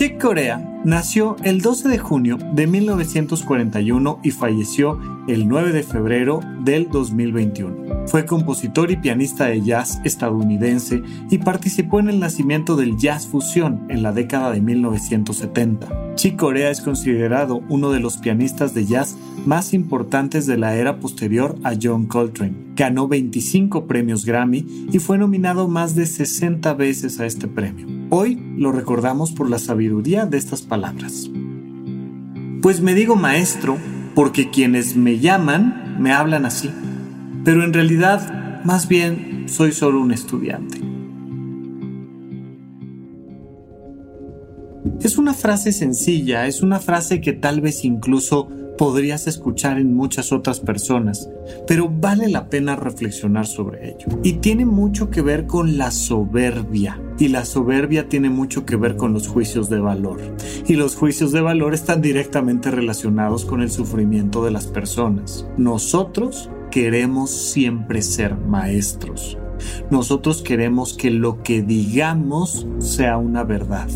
Chick Corea nació el 12 de junio de 1941 y falleció el 9 de febrero del 2021. Fue compositor y pianista de jazz estadounidense y participó en el nacimiento del jazz fusión en la década de 1970. Chick Corea es considerado uno de los pianistas de jazz más importantes de la era posterior a John Coltrane. Ganó 25 premios Grammy y fue nominado más de 60 veces a este premio. Hoy lo recordamos por la sabiduría de estas palabras. Pues me digo maestro porque quienes me llaman me hablan así, pero en realidad más bien soy solo un estudiante. Es una frase sencilla, es una frase que tal vez incluso podrías escuchar en muchas otras personas, pero vale la pena reflexionar sobre ello. Y tiene mucho que ver con la soberbia. Y la soberbia tiene mucho que ver con los juicios de valor. Y los juicios de valor están directamente relacionados con el sufrimiento de las personas. Nosotros queremos siempre ser maestros. Nosotros queremos que lo que digamos sea una verdad.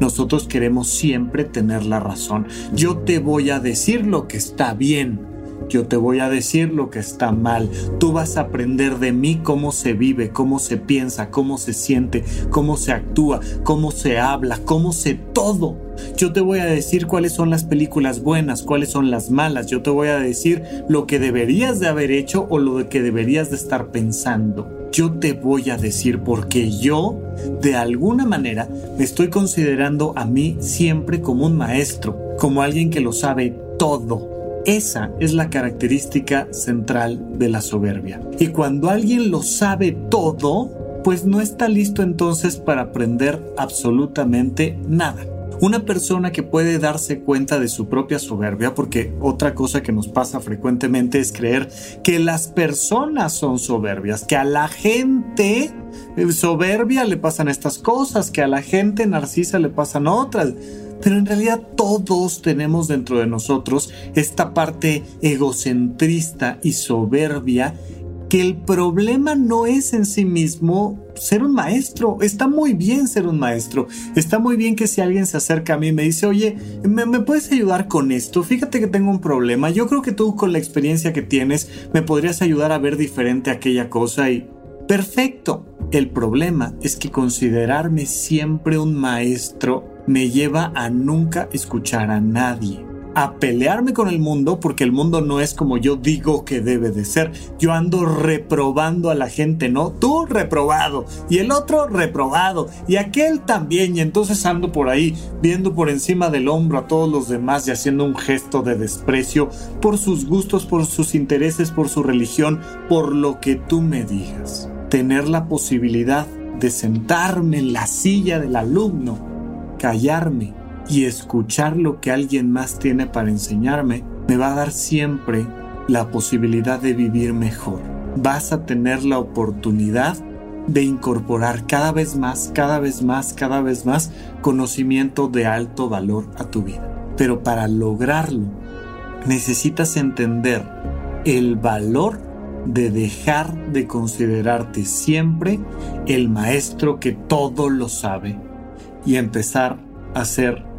Nosotros queremos siempre tener la razón. Yo te voy a decir lo que está bien. Yo te voy a decir lo que está mal. Tú vas a aprender de mí cómo se vive, cómo se piensa, cómo se siente, cómo se actúa, cómo se habla, cómo se todo. Yo te voy a decir cuáles son las películas buenas, cuáles son las malas. Yo te voy a decir lo que deberías de haber hecho o lo que deberías de estar pensando yo te voy a decir porque yo, de alguna manera, me estoy considerando a mí siempre como un maestro, como alguien que lo sabe todo. Esa es la característica central de la soberbia. Y cuando alguien lo sabe todo, pues no está listo entonces para aprender absolutamente nada. Una persona que puede darse cuenta de su propia soberbia, porque otra cosa que nos pasa frecuentemente es creer que las personas son soberbias, que a la gente eh, soberbia le pasan estas cosas, que a la gente narcisa le pasan otras. Pero en realidad todos tenemos dentro de nosotros esta parte egocentrista y soberbia que el problema no es en sí mismo ser un maestro. Está muy bien ser un maestro. Está muy bien que si alguien se acerca a mí y me dice, oye, ¿me, ¿me, puedes ayudar con esto? Fíjate que tengo un problema. Yo creo que tú con la experiencia que tienes me podrías ayudar a ver diferente aquella cosa y... Perfecto. El problema es que considerarme siempre un maestro me lleva a nunca escuchar a nadie a pelearme con el mundo porque el mundo no es como yo digo que debe de ser. Yo ando reprobando a la gente, ¿no? Tú reprobado y el otro reprobado y aquel también y entonces ando por ahí viendo por encima del hombro a todos los demás y haciendo un gesto de desprecio por sus gustos, por sus intereses, por su religión, por lo que tú me digas. Tener la posibilidad de sentarme en la silla del alumno, callarme y escuchar lo que alguien más tiene para enseñarme me va a dar siempre la posibilidad de vivir mejor. Vas a tener la oportunidad de incorporar cada vez más, cada vez más, cada vez más conocimiento de alto valor a tu vida. Pero para lograrlo, necesitas entender el valor de dejar de considerarte siempre el maestro que todo lo sabe y empezar a ser